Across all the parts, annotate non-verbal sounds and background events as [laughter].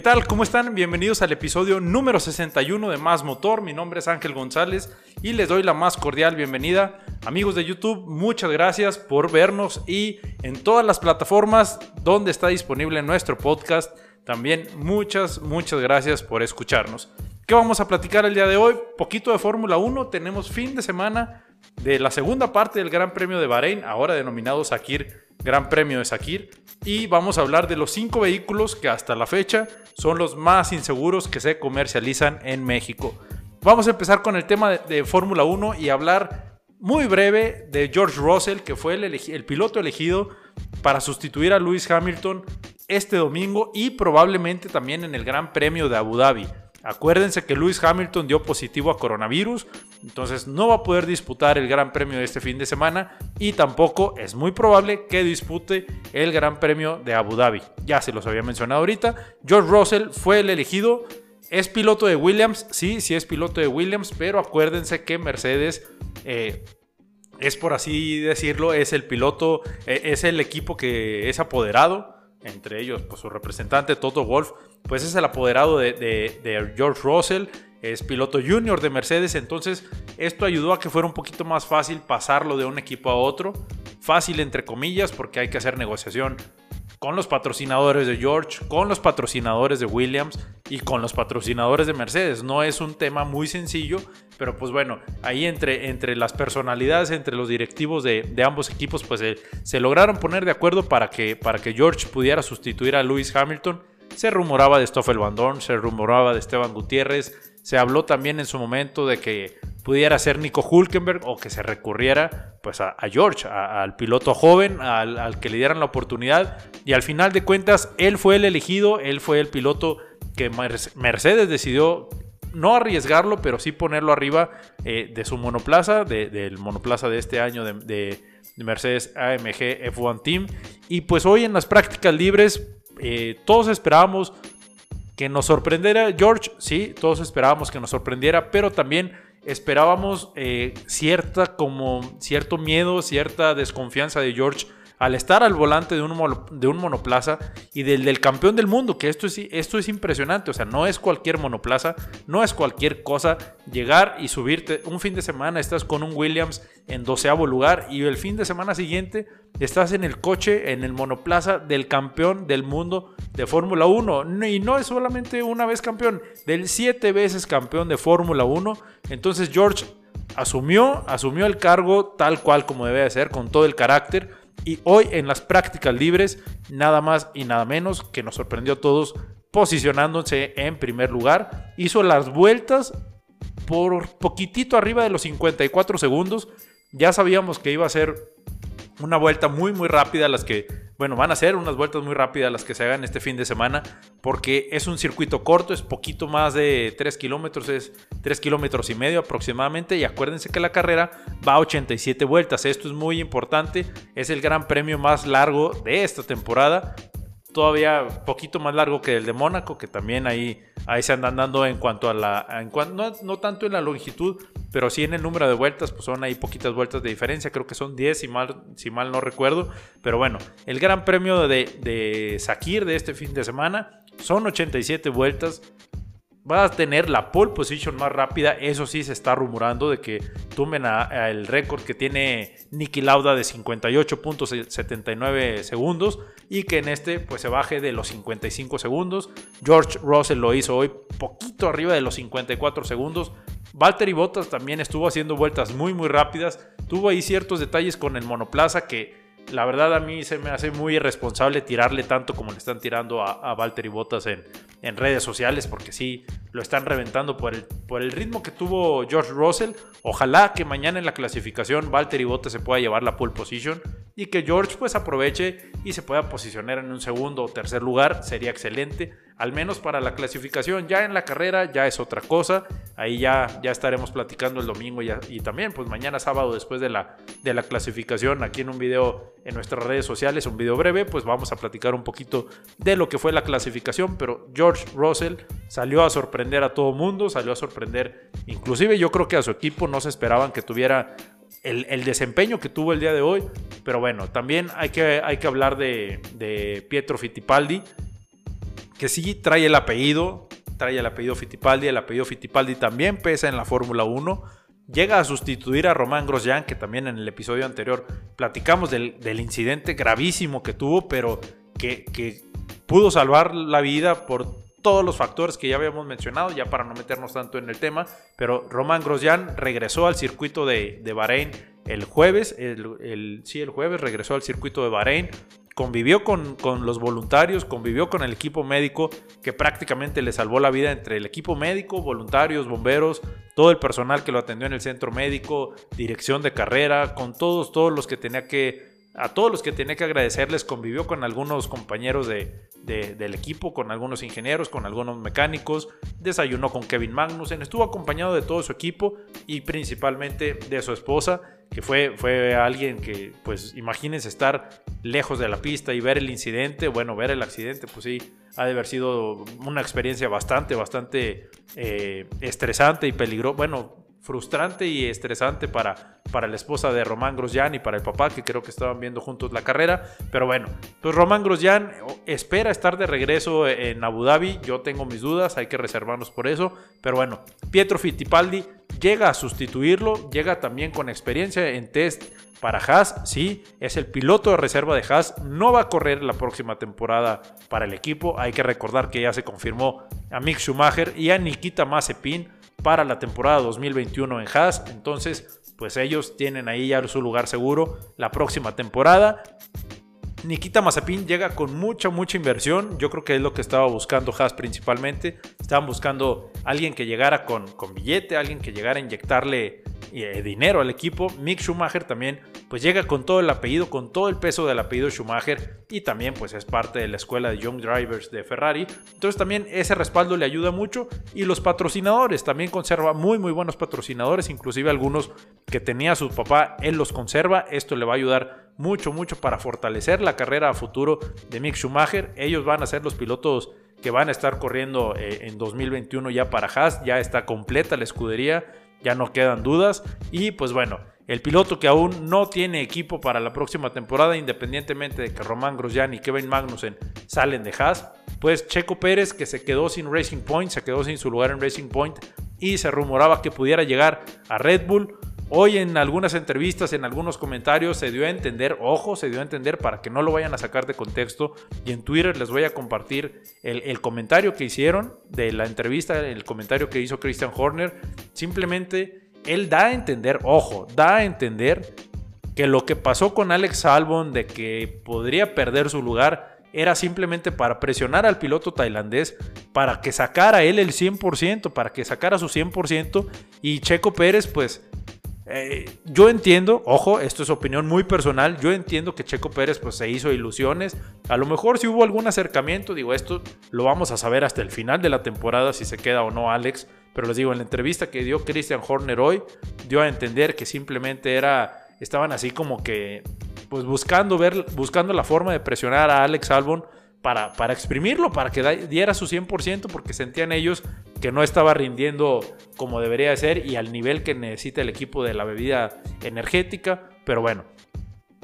¿Qué tal? ¿Cómo están? Bienvenidos al episodio número 61 de Más Motor. Mi nombre es Ángel González y les doy la más cordial bienvenida. Amigos de YouTube, muchas gracias por vernos y en todas las plataformas donde está disponible nuestro podcast. También muchas, muchas gracias por escucharnos. ¿Qué vamos a platicar el día de hoy? Poquito de Fórmula 1. Tenemos fin de semana de la segunda parte del Gran Premio de Bahrein, ahora denominado Sakir Gran Premio de Sakir. Y vamos a hablar de los cinco vehículos que hasta la fecha son los más inseguros que se comercializan en México. Vamos a empezar con el tema de, Fórmula 1 y hablar muy breve de George Russell, que fue el, el piloto elegido para sustituir a Lewis Hamilton este domingo y probablemente también en el Gran Premio de Abu Dhabi. Acuérdense que Lewis Hamilton dio positivo a coronavirus, entonces no va a poder disputar el Gran Premio de este fin de semana y tampoco es muy probable que dispute el Gran Premio de Abu Dhabi. Ya se los había mencionado ahorita. George Russell fue el elegido. Es piloto de Williams, sí, sí es piloto de Williams, pero acuérdense que Mercedes eh, es por así decirlo, es el piloto, eh, es el equipo que es apoderado entre ellos pues, su representante Toto Wolf, pues es el apoderado de, George Russell, es piloto junior de Mercedes, entonces esto ayudó a que fuera un poquito más fácil pasarlo de un equipo a otro, fácil entre comillas, porque hay que hacer negociación con los patrocinadores de George, con los patrocinadores de Williams y con los patrocinadores de Mercedes. No es un tema muy sencillo, pero pues bueno, ahí entre, entre las personalidades, entre los directivos de, ambos equipos, pues se lograron poner de acuerdo para que, para que George pudiera sustituir a Lewis Hamilton. Se rumoraba de Stoffel Van Dorn, se rumoraba de Esteban Gutiérrez, se habló también en su momento de que pudiera ser Nico Hulkenberg o que se recurriera pues a, George, al piloto joven, al, que le dieran la oportunidad. Y al final de cuentas, él fue el elegido, él fue el piloto que Mercedes decidió no arriesgarlo, pero sí ponerlo arriba eh, de su monoplaza, del monoplaza de este año de, Mercedes AMG F1 Team. Y pues hoy en las prácticas libres, eh, todos esperábamos que nos sorprendiera. George, sí, todos esperábamos que nos sorprendiera, pero también esperábamos eh, cierta como cierto miedo, cierta desconfianza de George al estar al volante de un, de un monoplaza y del, del, campeón del mundo, que esto es, esto es impresionante, o sea, no es cualquier monoplaza, no es cualquier cosa llegar y subirte un fin de semana, estás con un Williams en doceavo lugar y el fin de semana siguiente estás en el coche, en el monoplaza del campeón del mundo de Fórmula 1. Y no es solamente una vez campeón, del siete veces campeón de Fórmula 1. Entonces George asumió, asumió el cargo tal cual como debe de ser, con todo el carácter y hoy en las prácticas libres, nada más y nada menos que nos sorprendió a todos posicionándose en primer lugar. Hizo las vueltas por poquitito arriba de los 54 segundos. Ya sabíamos que iba a ser una vuelta muy muy rápida las que bueno, van a ser unas vueltas muy rápidas las que se hagan este fin de semana, porque es un circuito corto, es poquito más de 3 kilómetros, es 3 kilómetros y medio aproximadamente, y acuérdense que la carrera va a 87 vueltas, esto es muy importante, es el gran premio más largo de esta temporada, todavía poquito más largo que el de Mónaco, que también ahí, ahí se andan dando en cuanto a la, en no, no, tanto en la longitud, pero sí en el número de vueltas, pues son ahí poquitas vueltas de diferencia, creo que son 10 si mal, si mal no recuerdo, pero bueno, el Gran Premio de, de Sakir de este fin de semana son 87 vueltas, va a tener la pole position más rápida. Eso sí, se está rumorando de que tumben el récord que tiene Nicky Lauda de 58.79 segundos y que en este pues se baje de los 55 segundos. George Russell lo hizo hoy poquito arriba de los 54 segundos. Valtteri Bottas también estuvo haciendo vueltas muy muy rápidas. Tuvo ahí ciertos detalles con el monoplaza que la verdad a mí se me hace muy irresponsable tirarle tanto como le están tirando a, a Valtteri Bottas en, en, redes sociales, porque sí, lo están reventando por el, por el ritmo que tuvo George Russell. Ojalá que mañana en la clasificación Valtteri Bottas se pueda llevar la pole position y que George pues aproveche y se pueda posicionar en un segundo o tercer lugar, sería excelente al menos para la clasificación. Ya en la carrera ya es otra cosa. Ahí ya, ya estaremos platicando el domingo y también pues mañana sábado después de la, de la clasificación aquí en un video en nuestras redes sociales, un video breve, pues vamos a platicar un poquito de lo que fue la clasificación. Pero George Russell salió a sorprender a todo mundo, salió a sorprender inclusive yo creo que a su equipo no se esperaban que tuviera el, desempeño que tuvo el día de hoy. Pero bueno, también hay que, hay que hablar de, de Pietro Fittipaldi que sí trae el apellido, trae el apellido Fittipaldi, el apellido Fittipaldi también pesa en la Fórmula 1. Llega a sustituir a Román Grosjean, que también en el episodio anterior platicamos del, incidente gravísimo que tuvo, pero que, que pudo salvar la vida por todos los factores que ya habíamos mencionado, ya para no meternos tanto en el tema, pero Román Grosjean regresó al circuito de, de Bahrein el jueves, el, sí, el jueves regresó al circuito de Bahrein, convivió con, con, los voluntarios, convivió con el equipo médico que prácticamente le salvó la vida entre el equipo médico, voluntarios, bomberos, todo el personal que lo atendió en el centro médico, dirección de carrera, con todos, todos los que tenía que a todos los que tenía que agradecerles, convivió con algunos compañeros de, del equipo, con algunos ingenieros, con algunos mecánicos, desayunó con Kevin Magnussen, estuvo acompañado de todo su equipo y principalmente de su esposa, que fue, fue alguien que, pues imagínense estar lejos de la pista y ver el incidente, bueno, ver el accidente, pues sí, ha de haber sido una experiencia bastante, bastante eh, estresante y peligrosa, bueno, frustrante y estresante para, para la esposa de Román Grosjean y para el papá, que creo que estaban viendo juntos la carrera. Pero bueno, pues Román Grosjean espera estar de regreso en Abu Dhabi. Yo tengo mis dudas, hay que reservarnos por eso. Pero bueno, Pietro Fittipaldi llega a sustituirlo, llega también con experiencia en test para Haas, sí, es el piloto de reserva de Haas, no va a correr la próxima temporada para el equipo, hay que recordar que ya se confirmó a Mick Schumacher y a Nikita Mazepin para la temporada 2021 en Haas. Entonces, pues ellos tienen ahí ya su lugar seguro la próxima temporada. Nikita Mazepin llega con mucha, mucha inversión. Yo creo que es lo que estaba buscando Haas principalmente. Estaban buscando alguien que llegara con, con billete, alguien que llegara a inyectarle eh, dinero al equipo. Mick Schumacher también pues llega con todo el apellido, con todo el peso del apellido Schumacher y también pues es parte de la escuela de Young Drivers de Ferrari. Entonces también ese respaldo le ayuda mucho y los patrocinadores también conserva muy muy buenos patrocinadores, inclusive algunos que tenía su papá, él los conserva. Esto le va a ayudar mucho mucho para fortalecer la carrera a futuro de Mick Schumacher. Ellos van a ser los pilotos que van a estar corriendo eh, en 2021 ya para Haas, ya está completa la escudería ya no quedan dudas. Y pues bueno, el piloto que aún no tiene equipo para la próxima temporada, independientemente de que Román Grosjean y Kevin Magnussen salen de Haas, pues Checo Pérez que se quedó sin Racing Point, se quedó sin su lugar en Racing Point y se rumoraba que pudiera llegar a Red Bull. Hoy en algunas entrevistas, en algunos comentarios se dio a entender, ojo, se dio a entender para que no lo vayan a sacar de contexto y en Twitter les voy a compartir el, comentario que hicieron de la entrevista, el comentario que hizo Christian Horner. Simplemente él da a entender, ojo, da a entender que lo que pasó con Alex Albon de que podría perder su lugar era simplemente para presionar al piloto tailandés para que sacara él el 100%, para que sacara su 100% y Checo Pérez pues eh, yo entiendo, ojo, esto es opinión muy personal, yo entiendo que Checo Pérez pues se hizo ilusiones, a lo mejor si hubo algún acercamiento, digo, esto lo vamos a saber hasta el final de la temporada si se queda o no Alex, pero les digo, en la entrevista que dio Christian Horner hoy, dio a entender que simplemente era, estaban así como que, pues buscando ver, buscando la forma de presionar a Alex Albon para, para exprimirlo, para que diera su 100%, porque sentían ellos que no estaba rindiendo como debería ser y al nivel que necesita el equipo de la bebida energética. Pero bueno,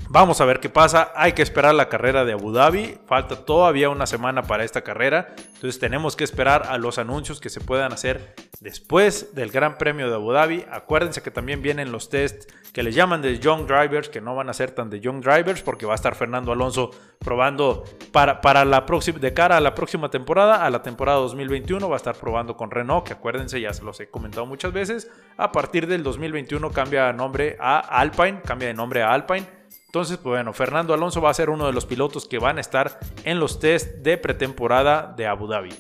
Vamos a ver qué pasa. Hay que esperar la carrera de Abu Dhabi. Falta todavía una semana para esta carrera. Entonces tenemos que esperar a los anuncios que se puedan hacer después del Gran Premio de Abu Dhabi. Acuérdense que también vienen los tests que les llaman de Young Drivers, que no van a ser tan de Young Drivers porque va a estar Fernando Alonso probando para, para la próxima, de cara a la próxima temporada, a la temporada 2021, va a estar probando con Renault, que acuérdense, ya se los he comentado muchas veces. A partir del 2021 cambia nombre a Alpine, cambia de nombre a Alpine entonces, pues bueno, Fernando Alonso va a ser uno de los pilotos que van a estar en los test de pretemporada de Abu Dhabi.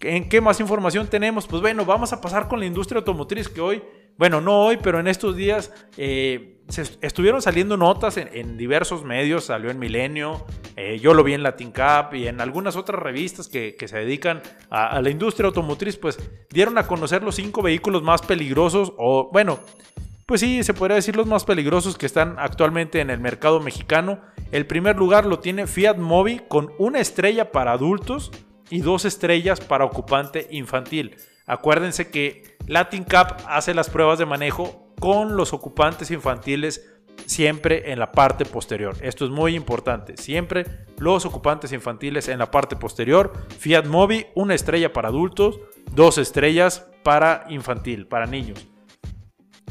¿En qué más información tenemos? Pues bueno, vamos a pasar con la industria automotriz que hoy, bueno, no hoy, pero en estos días eh, estuvieron saliendo notas en, diversos medios, salió en Milenio, eh, yo lo vi en Latin Cup y en algunas otras revistas que, se dedican a, la industria automotriz, pues dieron a conocer los cinco vehículos más peligrosos o, bueno, pues sí, se podría decir los más peligrosos que están actualmente en el mercado mexicano. El primer lugar lo tiene Fiat Mobi con una estrella para adultos y dos estrellas para ocupante infantil. Acuérdense que Latin Cup hace las pruebas de manejo con los ocupantes infantiles siempre en la parte posterior. Esto es muy importante. Siempre los ocupantes infantiles en la parte posterior. Fiat Mobi, una estrella para adultos, dos estrellas para infantil, para niños.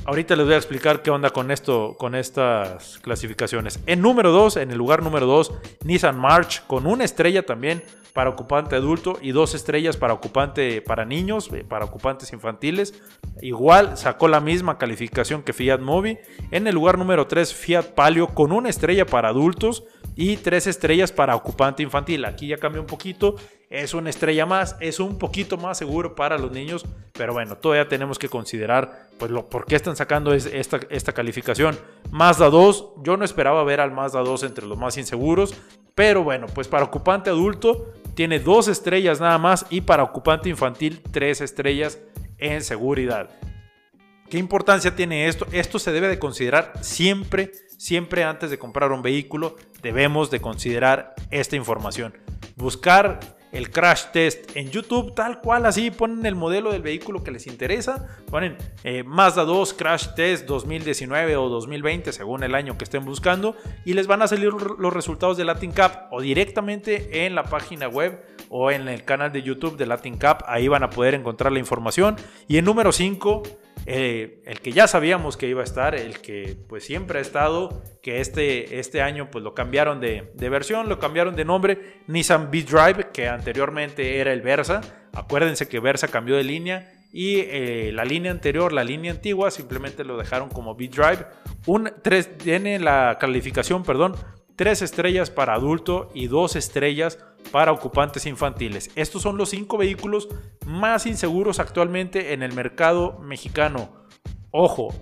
Ahorita les voy a explicar qué onda con esto, con estas clasificaciones. En número 2, en el lugar número 2, Nissan March con una estrella también para ocupante adulto y dos estrellas para ocupante para niños, eh, para ocupantes infantiles. Igual sacó la misma calificación que Fiat Mobi. En el lugar número 3, Fiat Palio con una estrella para adultos y tres estrellas para ocupante infantil. Aquí ya cambia un poquito, es una estrella más, es un poquito más seguro para los niños, pero bueno, todavía tenemos que considerar pues lo por qué están sacando esta, esta calificación. Mazda 2, yo no esperaba ver al Mazda 2 entre los más inseguros, pero bueno, pues para ocupante adulto tiene dos estrellas nada más y para ocupante infantil tres estrellas en seguridad. ¿Qué importancia tiene esto? Esto se debe de considerar siempre, siempre antes de comprar un vehículo, debemos de considerar esta información. Buscar el crash test en YouTube, tal cual así, ponen el modelo del vehículo que les interesa, ponen eh, Mazda 2 crash test 2019 o 2020 según el año que estén buscando y les van a salir los resultados de Latin Cup o directamente en la página web o en el canal de YouTube de Latin Cup, ahí van a poder encontrar la información. Y en número 5 eh, el que ya sabíamos que iba a estar, el que pues siempre ha estado, que este, este año pues lo cambiaron de, versión, lo cambiaron de nombre, Nissan B-Drive, que anteriormente era el Versa. Acuérdense que Versa cambió de línea y eh, la línea anterior, la línea antigua, simplemente lo dejaron como B-Drive. Tiene la calificación, perdón, tres estrellas para adulto y dos estrellas para ocupantes infantiles. Estos son los cinco vehículos más inseguros actualmente en el mercado mexicano. Ojo,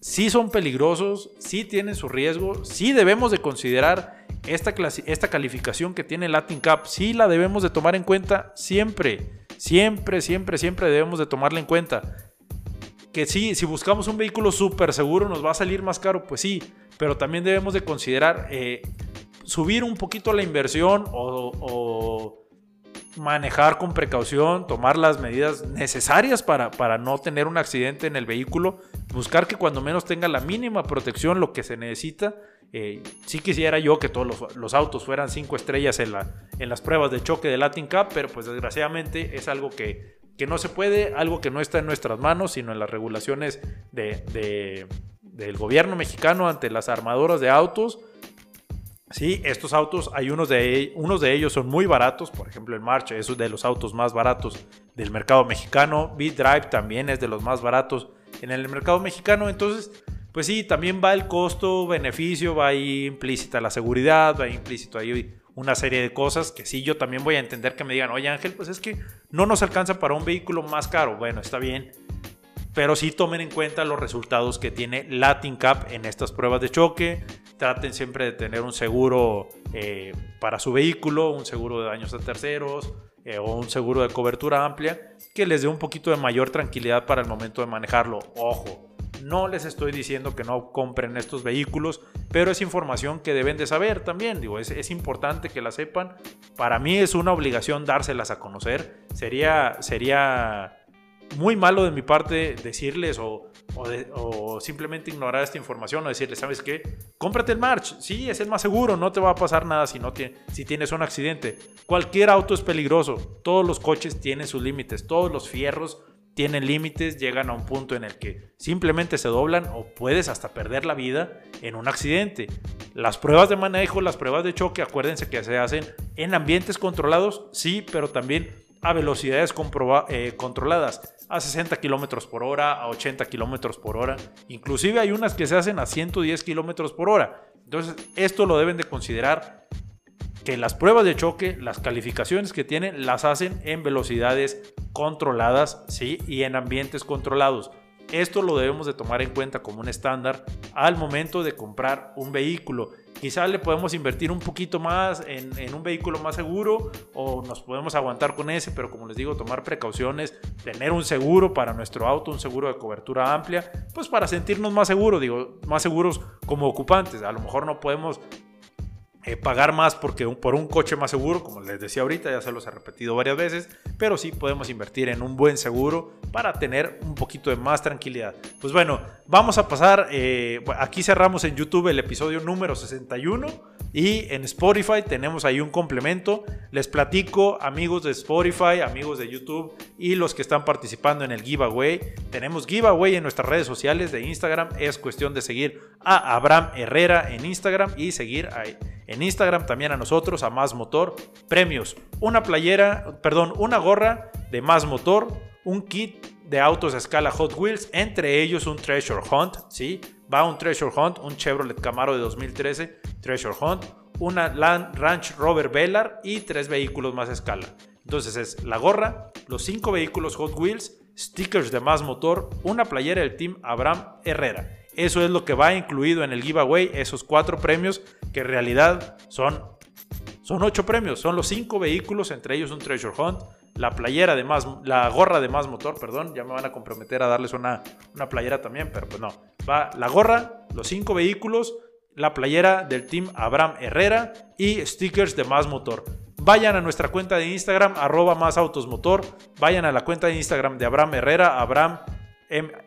sí son peligrosos, sí tienen su riesgo, sí debemos de considerar esta, esta calificación que tiene Latin Cup, sí la debemos de tomar en cuenta siempre, siempre, siempre, siempre debemos de tomarla en cuenta. Que sí, si buscamos un vehículo súper seguro nos va a salir más caro, pues sí, pero también debemos de considerar eh, subir un poquito la inversión o, manejar con precaución, tomar las medidas necesarias para, para, no tener un accidente en el vehículo, buscar que cuando menos tenga la mínima protección, lo que se necesita. Eh, sí quisiera yo que todos los, autos fueran cinco estrellas en, la, en las pruebas de choque de Latin Cup, pero pues desgraciadamente es algo que, que no se puede, algo que no está en nuestras manos, sino en las regulaciones de del gobierno mexicano ante las armadoras de autos. Sí, estos autos, hay unos de, unos de ellos son muy baratos, por ejemplo el March es de los autos más baratos del mercado mexicano, B-Drive también es de los más baratos en el mercado mexicano, entonces, pues sí, también va el costo, beneficio, va ahí implícita la seguridad, va ahí implícito ahí una serie de cosas que sí yo también voy a entender que me digan, oye Ángel, pues es que no nos alcanza para un vehículo más caro, bueno, está bien, pero sí tomen en cuenta los resultados que tiene Latin Cup en estas pruebas de choque. Traten siempre de tener un seguro eh, para su vehículo, un seguro de daños a terceros eh, o un seguro de cobertura amplia que les dé un poquito de mayor tranquilidad para el momento de manejarlo. Ojo, no les estoy diciendo que no compren estos vehículos, pero es información que deben de saber también. Digo, es, es, importante que la sepan. Para mí es una obligación dárselas a conocer. Sería, sería muy malo de mi parte decirles o, o, simplemente ignorar esta información o decirles, ¿sabes qué? Cómprate el March. Sí, es el más seguro, no te va a pasar nada si, no si tienes un accidente. Cualquier auto es peligroso. Todos los coches tienen sus límites. Todos los fierros tienen límites, llegan a un punto en el que simplemente se doblan o puedes hasta perder la vida en un accidente. Las pruebas de manejo, las pruebas de choque, acuérdense que se hacen en ambientes controlados, sí, pero también a velocidades eh, controladas a 60 kilómetros por hora, a 80 kilómetros por hora. Inclusive hay unas que se hacen a 110 kilómetros por hora. Entonces, esto lo deben de considerar que las pruebas de choque, las calificaciones que tienen, las hacen en velocidades controladas, ¿sí? Y en ambientes controlados. Esto lo debemos de tomar en cuenta como un estándar al momento de comprar un vehículo. Quizá le podemos invertir un poquito más en, un vehículo más seguro o nos podemos aguantar con ese, pero como les digo, tomar precauciones, tener un seguro para nuestro auto, un seguro de cobertura amplia, pues para sentirnos más seguros, digo, más seguros como ocupantes. A lo mejor no podemos eh, pagar más porque por un coche más seguro, como les decía ahorita, ya se los he repetido varias veces, pero sí podemos invertir en un buen seguro para tener un poquito de más tranquilidad. Pues bueno, vamos a pasar, eh, aquí cerramos en YouTube el episodio número 61 y en Spotify tenemos ahí un complemento. Les platico, amigos de Spotify, amigos de YouTube y los que están participando en el giveaway. Tenemos giveaway en nuestras redes sociales de Instagram. Es cuestión de seguir a Abraham Herrera en Instagram y seguir ahí en Instagram también a nosotros, a Más Motor. Premios, una playera, perdón, una gorra de Más Motor, un kit de autos a escala Hot Wheels, entre ellos un Treasure Hunt, ¿sí? Va un Treasure Hunt, un Chevrolet Camaro de 2013, Treasure Hunt, una Land Ranch Rover Velar y tres vehículos más escala. Entonces es la gorra, los cinco vehículos Hot Wheels, stickers de más motor, una playera del Team Abraham Herrera. Eso es lo que va incluido en el giveaway, esos cuatro premios que en realidad son, son ocho premios. Son los cinco vehículos, entre ellos un Treasure Hunt, la playera de más, la gorra de más motor, perdón, ya me van a comprometer a darles una, una playera también, pero pues no. Va la gorra, los cinco vehículos, la playera del Team Abraham Herrera y stickers de más motor. Vayan a nuestra cuenta de Instagram, arroba más autos motor. Vayan a la cuenta de Instagram de Abraham Herrera, Abraham,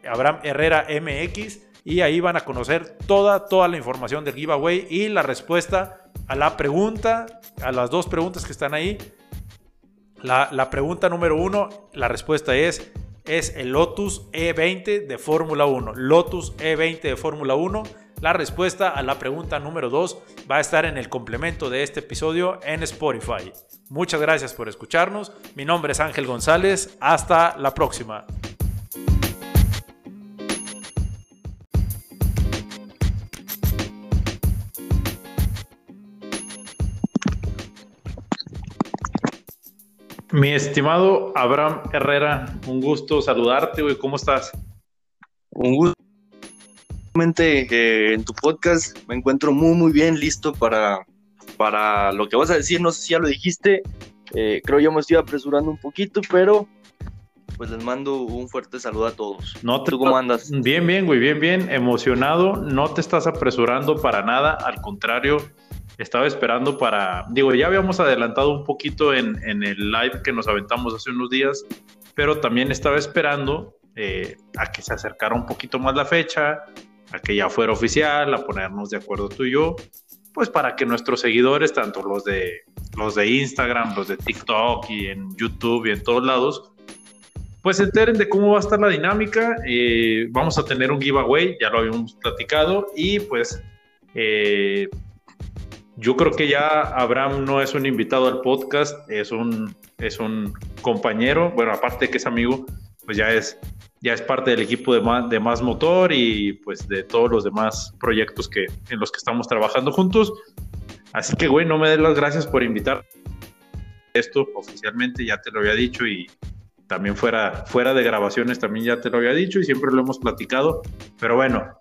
Abraham Herrera MX y ahí van a conocer toda, toda la información del giveaway y la respuesta a la pregunta, a las dos preguntas que están ahí. La, la pregunta número uno, la respuesta es, es el Lotus E20 de Fórmula 1. Lotus E20 de Fórmula 1. La respuesta a la pregunta número 2 va a estar en el complemento de este episodio en Spotify. Muchas gracias por escucharnos. Mi nombre es Ángel González. Hasta la próxima. Mi estimado Abraham Herrera, un gusto saludarte, güey. ¿Cómo estás? Un gusto. Eh, en tu podcast me encuentro muy, muy bien listo para, para lo que vas a decir. No sé si ya lo dijiste. Eh, creo yo me estoy apresurando un poquito, pero pues les mando un fuerte saludo a todos. No ¿Tú cómo andas? Bien, bien, güey, bien, bien. Emocionado. No te estás apresurando para nada. Al contrario, estaba esperando para, digo, ya habíamos adelantado un poquito en, el live que nos aventamos hace unos días, pero también estaba esperando eh, a que se acercara un poquito más la fecha, a que ya fuera oficial, a ponernos de acuerdo tú y yo, pues para que nuestros seguidores, tanto los de, los de Instagram, los de TikTok y en YouTube y en todos lados, pues se enteren de cómo va a estar la dinámica. Eh, vamos a tener un giveaway, ya lo habíamos platicado, y pues eh, yo creo que ya Abraham no es un invitado al podcast, es un, es un compañero, bueno, aparte de que es amigo, pues ya es, ya es parte del equipo de más, de más Motor y pues de todos los demás proyectos que, en los que estamos trabajando juntos. Así que, güey, no me des las gracias por invitar esto oficialmente, ya te lo había dicho y también fuera, fuera de grabaciones también ya te lo había dicho y siempre lo hemos platicado. Pero bueno,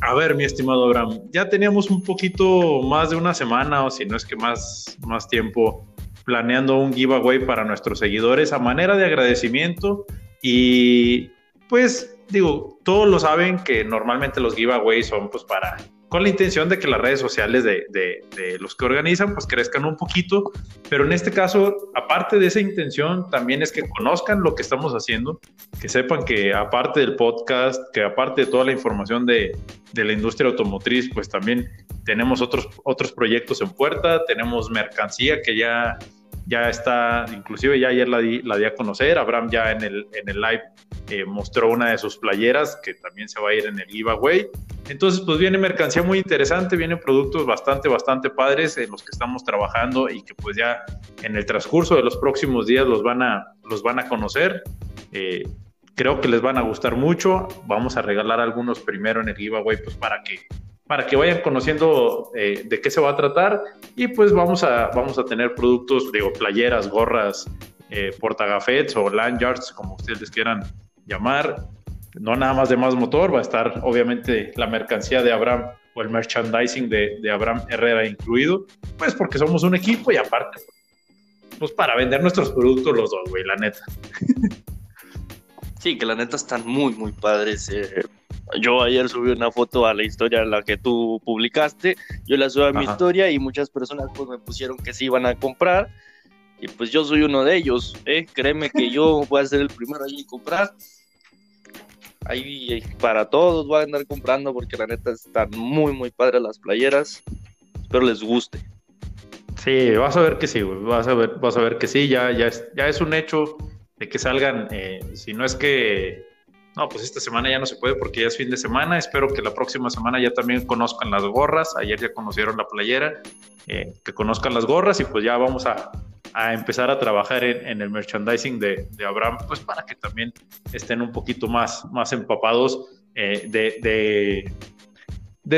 a ver, mi estimado Abraham, ya teníamos un poquito más de una semana o si no es que más, más tiempo planeando un giveaway para nuestros seguidores a manera de agradecimiento. Y pues digo, todos lo saben que normalmente los giveaways son pues para con la intención de que las redes sociales de, los que organizan pues crezcan un poquito, pero en este caso, aparte de esa intención, también es que conozcan lo que estamos haciendo, que sepan que aparte del podcast, que aparte de toda la información de, de la industria automotriz, pues también tenemos otros, otros proyectos en puerta, tenemos mercancía que ya ya está, inclusive ya ayer la di, a conocer, Abraham ya en el, en el live eh, mostró una de sus playeras que también se va a ir en el giveaway. Entonces, pues viene mercancía muy interesante, vienen productos bastante, bastante padres en los que estamos trabajando y que pues ya en el transcurso de los próximos días los van a, los van a conocer. Eh, creo que les van a gustar mucho. Vamos a regalar algunos primero en el giveaway pues para que para que vayan conociendo eh, de qué se va a tratar y pues vamos a, vamos a tener productos, digo, playeras, gorras, eh, portagafets o lanyards, como ustedes quieran llamar. No nada más de más motor, va a estar obviamente la mercancía de Abraham o el merchandising de, de Abraham Herrera incluido, pues porque somos un equipo y aparte, pues para vender nuestros productos los dos, güey, la neta. Sí, que la neta están muy, muy padres. Eh, yo ayer subí una foto a la historia la que tú publicaste, yo la subí a mi historia y muchas personas pues me pusieron que sí iban a comprar y pues yo soy uno de ellos, ¿eh? créeme que yo [laughs] voy a ser el primero ahí en comprar. Ahí para todos voy a andar comprando porque la neta están muy muy padres las playeras. Espero les guste. Sí, vas a ver que sí, Vas a ver, vas a ver que sí. Ya, ya, es, ya es un hecho de que salgan. Eh, si no es que no, pues esta semana ya no se puede porque ya es fin de semana. Espero que la próxima semana ya también conozcan las gorras. Ayer ya conocieron la playera. Eh, que conozcan las gorras y pues ya vamos a, empezar a trabajar en, el merchandising de, Abraham, pues para que también estén un poquito más, empapados eh, de,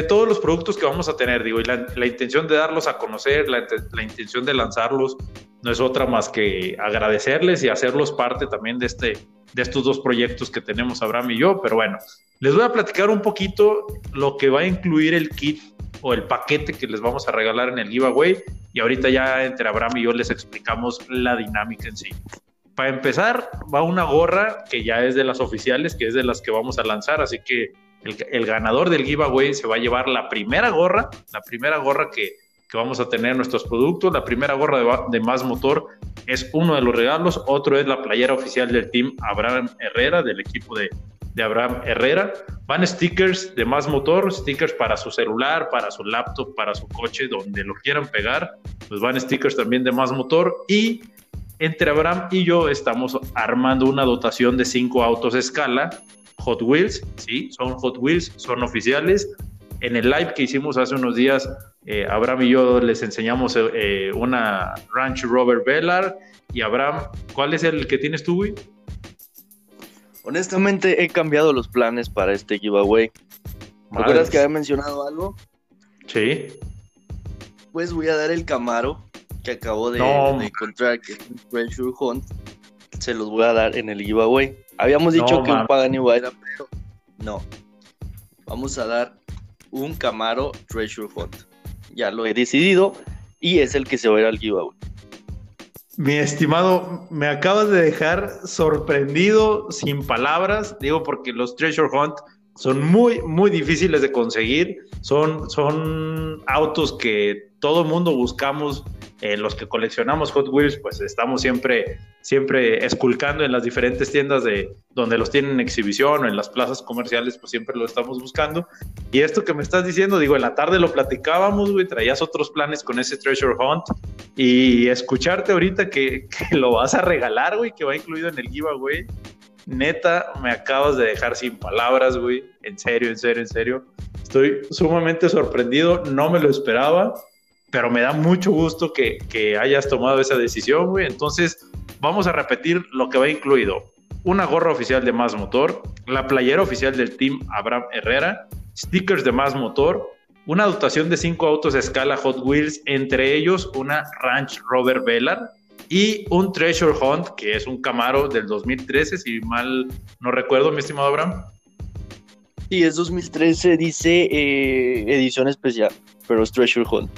todos los productos que vamos a tener. Digo, y la, intención de darlos a conocer, la intención de lanzarlos, no es otra más que agradecerles y hacerlos parte también de este de estos dos proyectos que tenemos Abraham y yo, pero bueno, les voy a platicar un poquito lo que va a incluir el kit o el paquete que les vamos a regalar en el giveaway y ahorita ya entre Abraham y yo les explicamos la dinámica en sí. Para empezar, va una gorra que ya es de las oficiales, que es de las que vamos a lanzar, así que el, ganador del giveaway se va a llevar la primera gorra, la primera gorra que, que vamos a tener nuestros productos. La primera gorra de, de, Más Motor es uno de los regalos, otro es la playera oficial del team Abraham Herrera, del equipo de, de Abraham Herrera. Van stickers de Más Motor, stickers para su celular, para su laptop, para su coche, donde lo quieran pegar. Pues van stickers también de Más Motor y entre Abraham y yo estamos armando una dotación de cinco autos escala Hot Wheels, sí, son Hot Wheels, son oficiales. En el live que hicimos hace unos días eh, Abraham y yo les enseñamos eh, una Ranch Rover Velar. Y Abraham, ¿cuál es el que tienes tú, güey? Honestamente, he cambiado los planes para este giveaway. ¿Te acuerdas que había mencionado algo? Sí. Pues voy a dar el Camaro que acabo de, encontrar, que es un Treasure Hunt. Se los voy a dar en el giveaway. Habíamos dicho que un Pagani era, pero no. Vamos a dar un Camaro Treasure Hunt. Ya lo he decidido y es el que se va a ir al giveaway. Mi estimado, me acabas de dejar sorprendido, sin palabras, digo porque los Treasure Hunt son muy, muy difíciles de conseguir, son, son autos que todo mundo buscamos eh, los que coleccionamos Hot Wheels, pues estamos siempre, siempre esculcando en las diferentes tiendas de donde los tienen en exhibición o en las plazas comerciales, pues siempre lo estamos buscando. Y esto que me estás diciendo, digo, en la tarde lo platicábamos, güey, traías otros planes con ese Treasure Hunt y escucharte ahorita que, que lo vas a regalar, güey, que va incluido en el giveaway. Neta, me acabas de dejar sin palabras, güey. En serio, en serio, en serio. Estoy sumamente sorprendido, no me lo esperaba pero me da mucho gusto que, hayas tomado esa decisión, güey. Entonces, vamos a repetir lo que va incluido. Una gorra oficial de Más Motor, la playera oficial del team Abraham Herrera, stickers de Más Motor, una dotación de cinco autos de escala Hot Wheels, entre ellos una Ranch Rover Velar y un Treasure Hunt, que es un Camaro del 2013, si mal no recuerdo, mi estimado Abraham. Sí, es 2013, dice eh, edición especial, pero es Treasure Hunt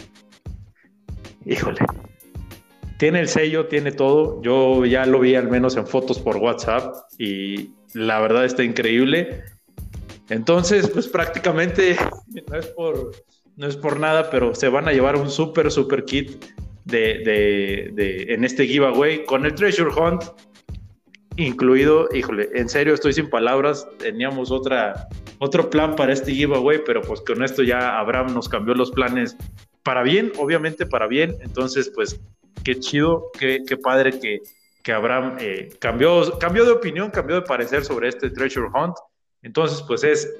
híjole, tiene el sello, tiene todo. Yo ya lo vi al menos en fotos por WhatsApp y la verdad está increíble. Entonces, pues prácticamente no es por, no es por nada, pero se van a llevar un súper, súper kit de, de, en este giveaway con el Treasure Hunt incluido. Híjole, en serio, estoy sin palabras. Teníamos otra, otro plan para este giveaway, pero pues con esto ya Abraham nos cambió los planes para bien, obviamente para bien. Entonces, pues, qué chido, qué, qué padre que, que Abraham eh, cambió, cambió de opinión, cambió de parecer sobre este Treasure Hunt. Entonces, pues es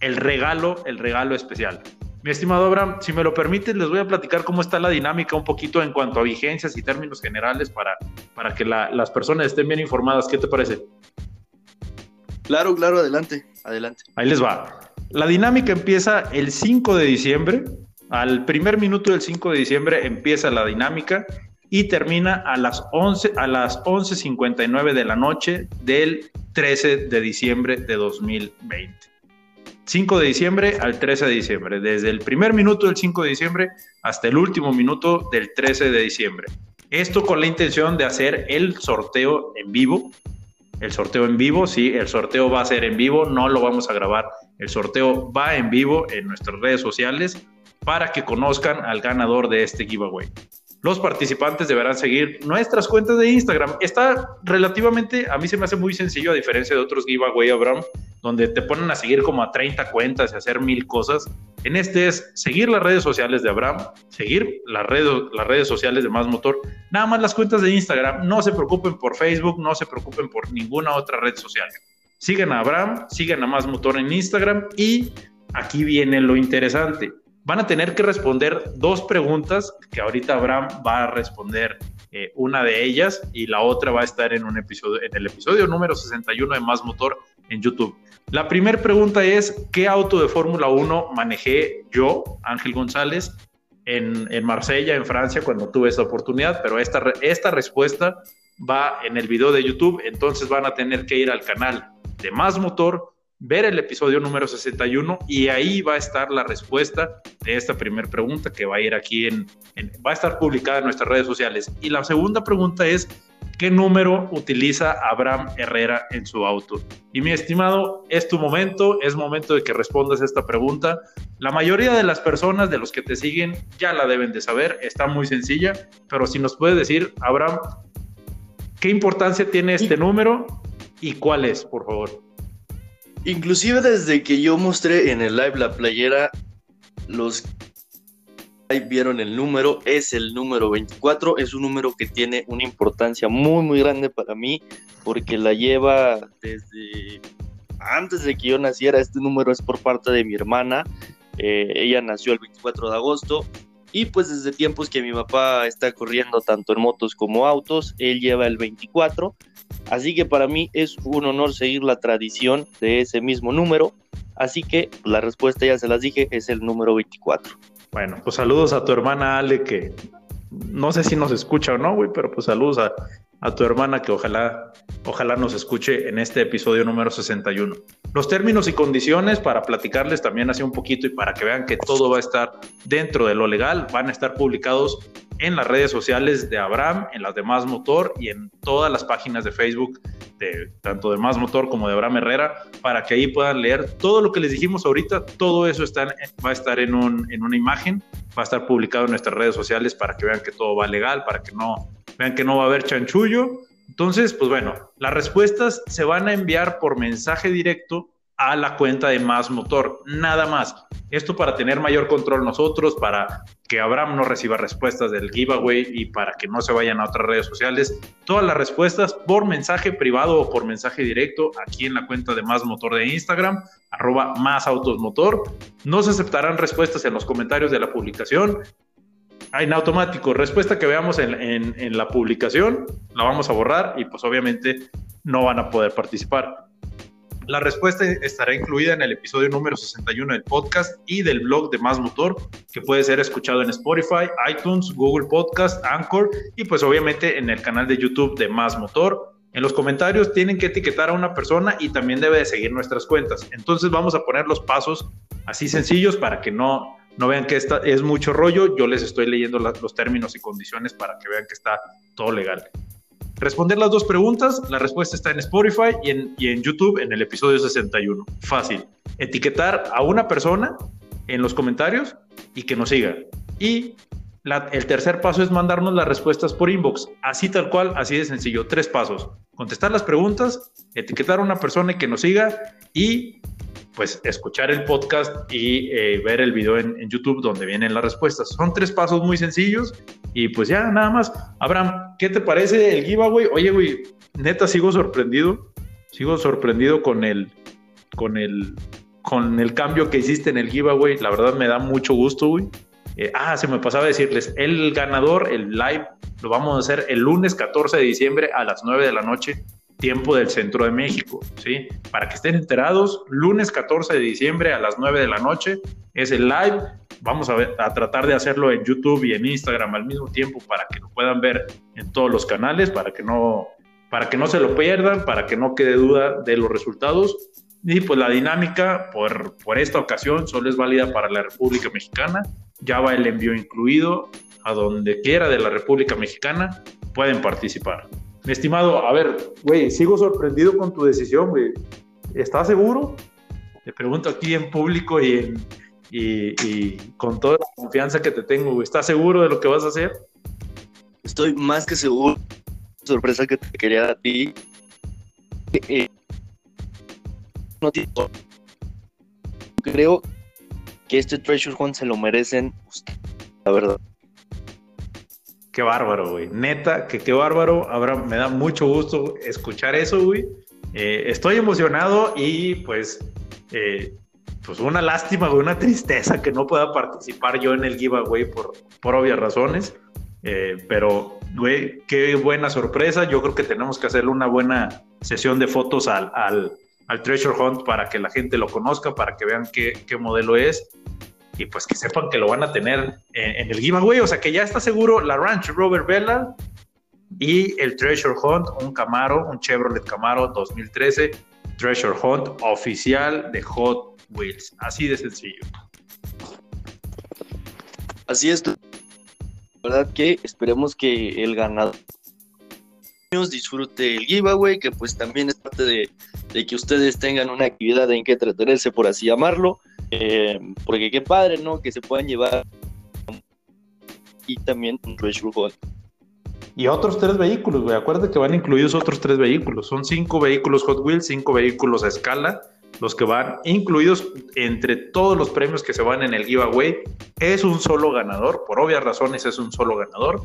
el regalo, el regalo especial. Mi estimado Abraham, si me lo permites, les voy a platicar cómo está la dinámica un poquito en cuanto a vigencias y términos generales para, para que las personas estén bien informadas. ¿Qué te parece? Claro, claro, adelante, adelante. Ahí les va. La dinámica empieza el 5 de diciembre al primer minuto del 5 de diciembre empieza la dinámica y termina a las 11 a las 11:59 de la noche del 13 de diciembre de 2020. 5 de diciembre al 13 de diciembre, desde el primer minuto del 5 de diciembre hasta el último minuto del 13 de diciembre. Esto con la intención de hacer el sorteo en vivo. El sorteo en vivo, sí, el sorteo va a ser en vivo, no lo vamos a grabar El sorteo va en vivo en nuestras redes sociales para que conozcan al ganador de este giveaway los participantes deberán seguir nuestras cuentas de Instagram. Está relativamente, a mí se me hace muy sencillo a diferencia de otros giveaway, Abraham, donde te ponen a seguir como a 30 cuentas y hacer mil cosas. En este es seguir las redes sociales de Abraham, seguir las redes, las redes sociales de Más Motor, nada más las cuentas de Instagram. No se preocupen por Facebook, no se preocupen por ninguna otra red social. Sigan a Abraham, sigan a Más Motor en Instagram y aquí viene lo interesante van a tener que responder dos preguntas que ahorita Abraham va a responder eh, una de ellas y la otra va a estar en un episodio en el episodio número 61 de Más Motor en YouTube. La primera pregunta es ¿qué auto de Fórmula 1 manejé yo, Ángel González, en, en, Marsella, en Francia, cuando tuve esa oportunidad? Pero esta, esta respuesta va en el video de YouTube, entonces van a tener que ir al canal de Más Motor ver el episodio número 61 y ahí va a estar la respuesta de esta primera pregunta que va a ir aquí en, va a estar publicada en nuestras redes sociales. Y la segunda pregunta es, ¿qué número utiliza Abraham Herrera en su auto? Y mi estimado, es tu momento, es momento de que respondas esta pregunta. La mayoría de las personas de los que te siguen ya la deben de saber, está muy sencilla, pero si nos puedes decir, Abraham, ¿qué importancia tiene este número y cuál es, por favor? Inclusive desde que yo mostré en el live la playera, los que vieron el número, es el número 24, es un número que tiene una importancia muy muy grande para mí porque la lleva desde antes de que yo naciera, este número es por parte de mi hermana, eh, ella nació el 24 de agosto y pues desde tiempos que mi papá está corriendo tanto en motos como autos, él lleva el 24 Así que para mí es un honor seguir la tradición de ese mismo número. Así que la respuesta ya se las dije, es el número 24. Bueno, pues saludos a tu hermana Ale, que no sé si nos escucha o no, güey, pero pues saludos a, a tu hermana que ojalá, ojalá nos escuche en este episodio número 61. Los términos y condiciones para platicarles también así un poquito y para que vean que todo va a estar dentro de lo legal, van a estar publicados en las redes sociales de Abraham, en las de Más Motor y en todas las páginas de Facebook tanto de Más Motor como de Abraham Herrera, para que ahí puedan leer todo lo que les dijimos ahorita, todo eso está va a estar en, un, en una imagen, va a estar publicado en nuestras redes sociales para que vean que todo va legal, para que no vean que no va a haber chanchullo. Entonces, pues bueno, las respuestas se van a enviar por mensaje directo a la cuenta de Más Motor, nada más. Esto para tener mayor control nosotros, para que Abraham no reciba respuestas del giveaway y para que no se vayan a otras redes sociales. Todas las respuestas por mensaje privado o por mensaje directo aquí en la cuenta de Más Motor de Instagram, arroba Más Autos Motor. No se aceptarán respuestas en los comentarios de la publicación en automático, respuesta que veamos en, la publicación, la vamos a borrar y pues obviamente no van a poder participar. La respuesta estará incluida en el episodio número 61 del podcast y del blog de Más Motor, que puede ser escuchado en Spotify, iTunes, Google Podcast, Anchor y pues obviamente en el canal de YouTube de Más Motor. En los comentarios tienen que etiquetar a una persona y también debe de seguir nuestras cuentas. Entonces vamos a poner los pasos así sencillos para que no, no vean que esta es mucho rollo, yo les estoy leyendo los términos y condiciones para que vean que está todo legal. Responder las dos preguntas, la respuesta está en Spotify y en, YouTube en el episodio 61. Fácil. Etiquetar a una persona en los comentarios y que nos siga. Y el tercer paso es mandarnos las respuestas por inbox. Así tal cual, así de sencillo. Tres pasos. Contestar las preguntas, etiquetar a una persona y que nos siga y pues escuchar el podcast y eh, ver el video en, YouTube donde vienen las respuestas. Son tres pasos muy sencillos y pues ya nada más. Abraham, ¿qué te parece el giveaway? Oye, güey, neta sigo sorprendido, sigo sorprendido con el, con el, con el cambio que hiciste en el giveaway. La verdad me da mucho gusto, güey. Eh, ah, se me pasaba a decirles, el ganador, el live, lo vamos a hacer el lunes 14 de diciembre a las 9 de la noche tiempo del centro de México, ¿sí? Para que estén enterados, lunes 14 de diciembre a las 9 de la noche es el live. Vamos a, a tratar de hacerlo en YouTube y en Instagram al mismo tiempo para que lo puedan ver en todos los canales, para que no, para que no se lo pierdan, para que no quede duda de los resultados. Y pues la dinámica por, por esta ocasión solo es válida para la República Mexicana. Ya va el envío incluido a donde quiera de la República Mexicana pueden participar. Mi estimado, a ver, güey, sigo sorprendido con tu decisión, güey. ¿Estás seguro? te pregunto aquí en público y, y, con toda la confianza que te tengo, ¿estás seguro de lo que vas a hacer? Estoy más que seguro. Sorpresa que te quería dar a ti. Eh, no creo que este Treasure Hunt se lo merecen la verdad. Qué bárbaro, güey. Neta, que qué bárbaro. Ahora me da mucho gusto escuchar eso, güey. Eh, estoy emocionado y pues, eh, pues una lástima, una tristeza que no pueda participar yo en el giveaway por, por obvias razones. Eh, pero, güey, qué buena sorpresa. Yo creo que tenemos que hacerle una buena sesión de fotos al, al, al Treasure Hunt para que la gente lo conozca, para que vean qué, qué modelo es y pues que sepan que lo van a tener en, el giveaway. O sea que ya está seguro la Ranch Rover Bella y el Treasure Hunt, un Camaro, un Chevrolet Camaro 2013 Treasure Hunt oficial de Hot Wheels. Así de sencillo. Así es. verdad que esperemos que el ganador disfrute el giveaway, que pues también es parte de, de que ustedes tengan una actividad en que entretenerse, por así llamarlo. Eh, porque qué padre, ¿no? Que se puedan llevar y también un Treasure Hunt. Y otros tres vehículos, güey. Acuérdate que van incluidos otros tres vehículos. Son cinco vehículos Hot Wheels, cinco vehículos a escala, los que van incluidos entre todos los premios que se van en el giveaway. Es un solo ganador, por obvias razones es un solo ganador.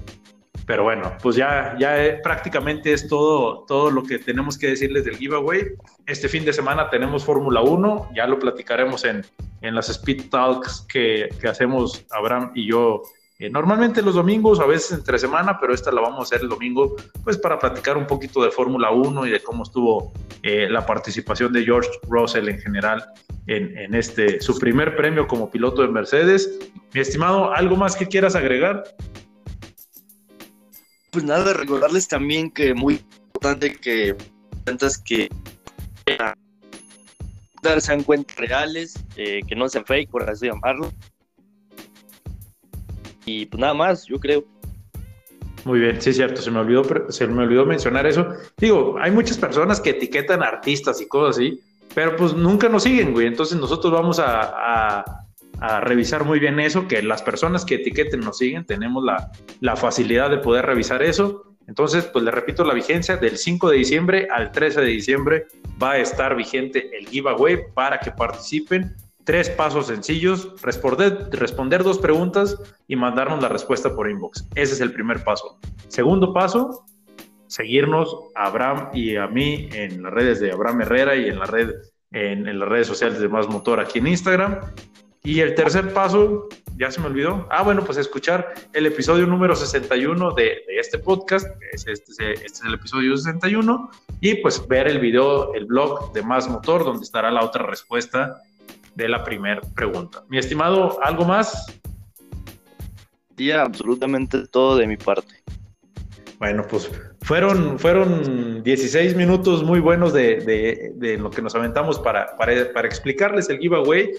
Pero bueno, pues ya, ya eh, prácticamente es todo, todo lo que tenemos que decirles del giveaway. Este fin de semana tenemos Fórmula 1, ya lo platicaremos en, en las Speed Talks que, que hacemos Abraham y yo eh, normalmente los domingos, a veces entre semana, pero esta la vamos a hacer el domingo, pues para platicar un poquito de Fórmula 1 y de cómo estuvo eh, la participación de George Russell en general en, en, este, su primer premio como piloto de Mercedes. Mi estimado, ¿algo más que quieras agregar? Pues nada, recordarles también que muy importante que cuentas que sean cuentas reales, eh, que no sean fake, por así llamarlo. Y pues nada más, yo creo. Muy bien, sí cierto, se me olvidó, se me olvidó mencionar eso. Digo, hay muchas personas que etiquetan artistas y cosas así, pero pues nunca nos siguen, güey. Entonces nosotros vamos a revisar muy bien eso, que las personas que etiqueten nos siguen, tenemos la, la facilidad de poder revisar eso. Entonces, pues le repito, la vigencia del 5 de diciembre al 13 de diciembre va a estar vigente el giveaway para que participen. Tres pasos sencillos, responder, responder dos preguntas y mandarnos la respuesta por inbox. Ese es el primer paso. Segundo paso, seguirnos a Abraham y a mí en las redes de Abraham Herrera y en la red en, en, las redes sociales de Más Motor aquí en Instagram. Y el tercer paso, ya se me olvidó. Ah, bueno, pues escuchar el episodio número 61 de, de este podcast. Este, este, es el episodio 61. Y pues ver el video, el blog de Más Motor, donde estará la otra respuesta de la primera pregunta. Mi estimado, ¿algo más? Sí, absolutamente todo de mi parte. Bueno, pues fueron, fueron 16 minutos muy buenos de, de, de lo que nos aventamos para, para, para, explicarles el giveaway.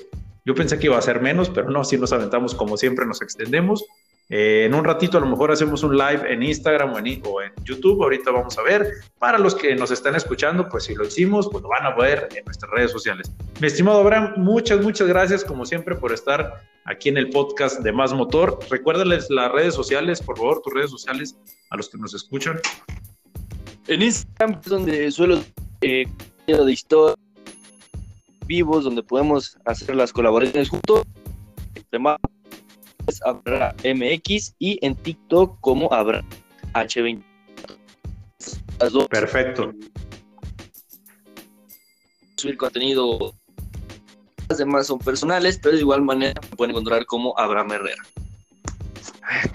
Yo pensé que iba a ser menos, pero no, si nos aventamos como siempre, nos extendemos. Eh, en un ratito a lo mejor hacemos un live en Instagram o en, YouTube, ahorita vamos a ver. Para los que nos están escuchando, pues si lo hicimos, pues lo van a ver en nuestras redes sociales. Mi estimado Abraham, muchas, muchas gracias como siempre por estar aquí en el podcast de Más Motor. Recuérdales las redes sociales, por favor, tus redes sociales a los que nos escuchan. En Instagram es donde suelo eh, de historia vivos donde podemos hacer las colaboraciones juntos. Abra MX y en TikTok como Abra H20. Perfecto. Subir contenido. Las demás son personales, pero de igual manera pueden encontrar como Abraham Herrera.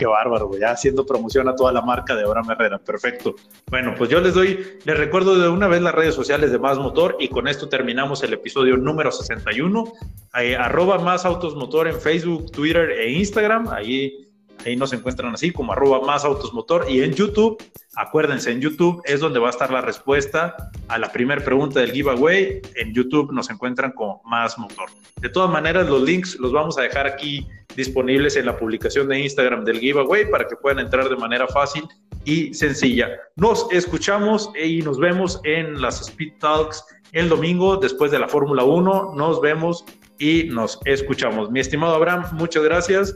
Qué bárbaro, ya haciendo promoción a toda la marca de Abraham Herrera. Perfecto. Bueno, pues yo les doy, les recuerdo de una vez las redes sociales de Más Motor y con esto terminamos el episodio número 61. Eh, arroba Más Autos Motor en Facebook, Twitter e Instagram. Ahí Ahí nos encuentran así como arroba más autos motor y en YouTube, acuérdense, en YouTube es donde va a estar la respuesta a la primera pregunta del giveaway. En YouTube nos encuentran como más motor. De todas maneras, los links los vamos a dejar aquí disponibles en la publicación de Instagram del giveaway para que puedan entrar de manera fácil y sencilla. Nos escuchamos y nos vemos en las Speed Talks el domingo después de la Fórmula 1. Nos vemos y nos escuchamos. Mi estimado Abraham, muchas gracias.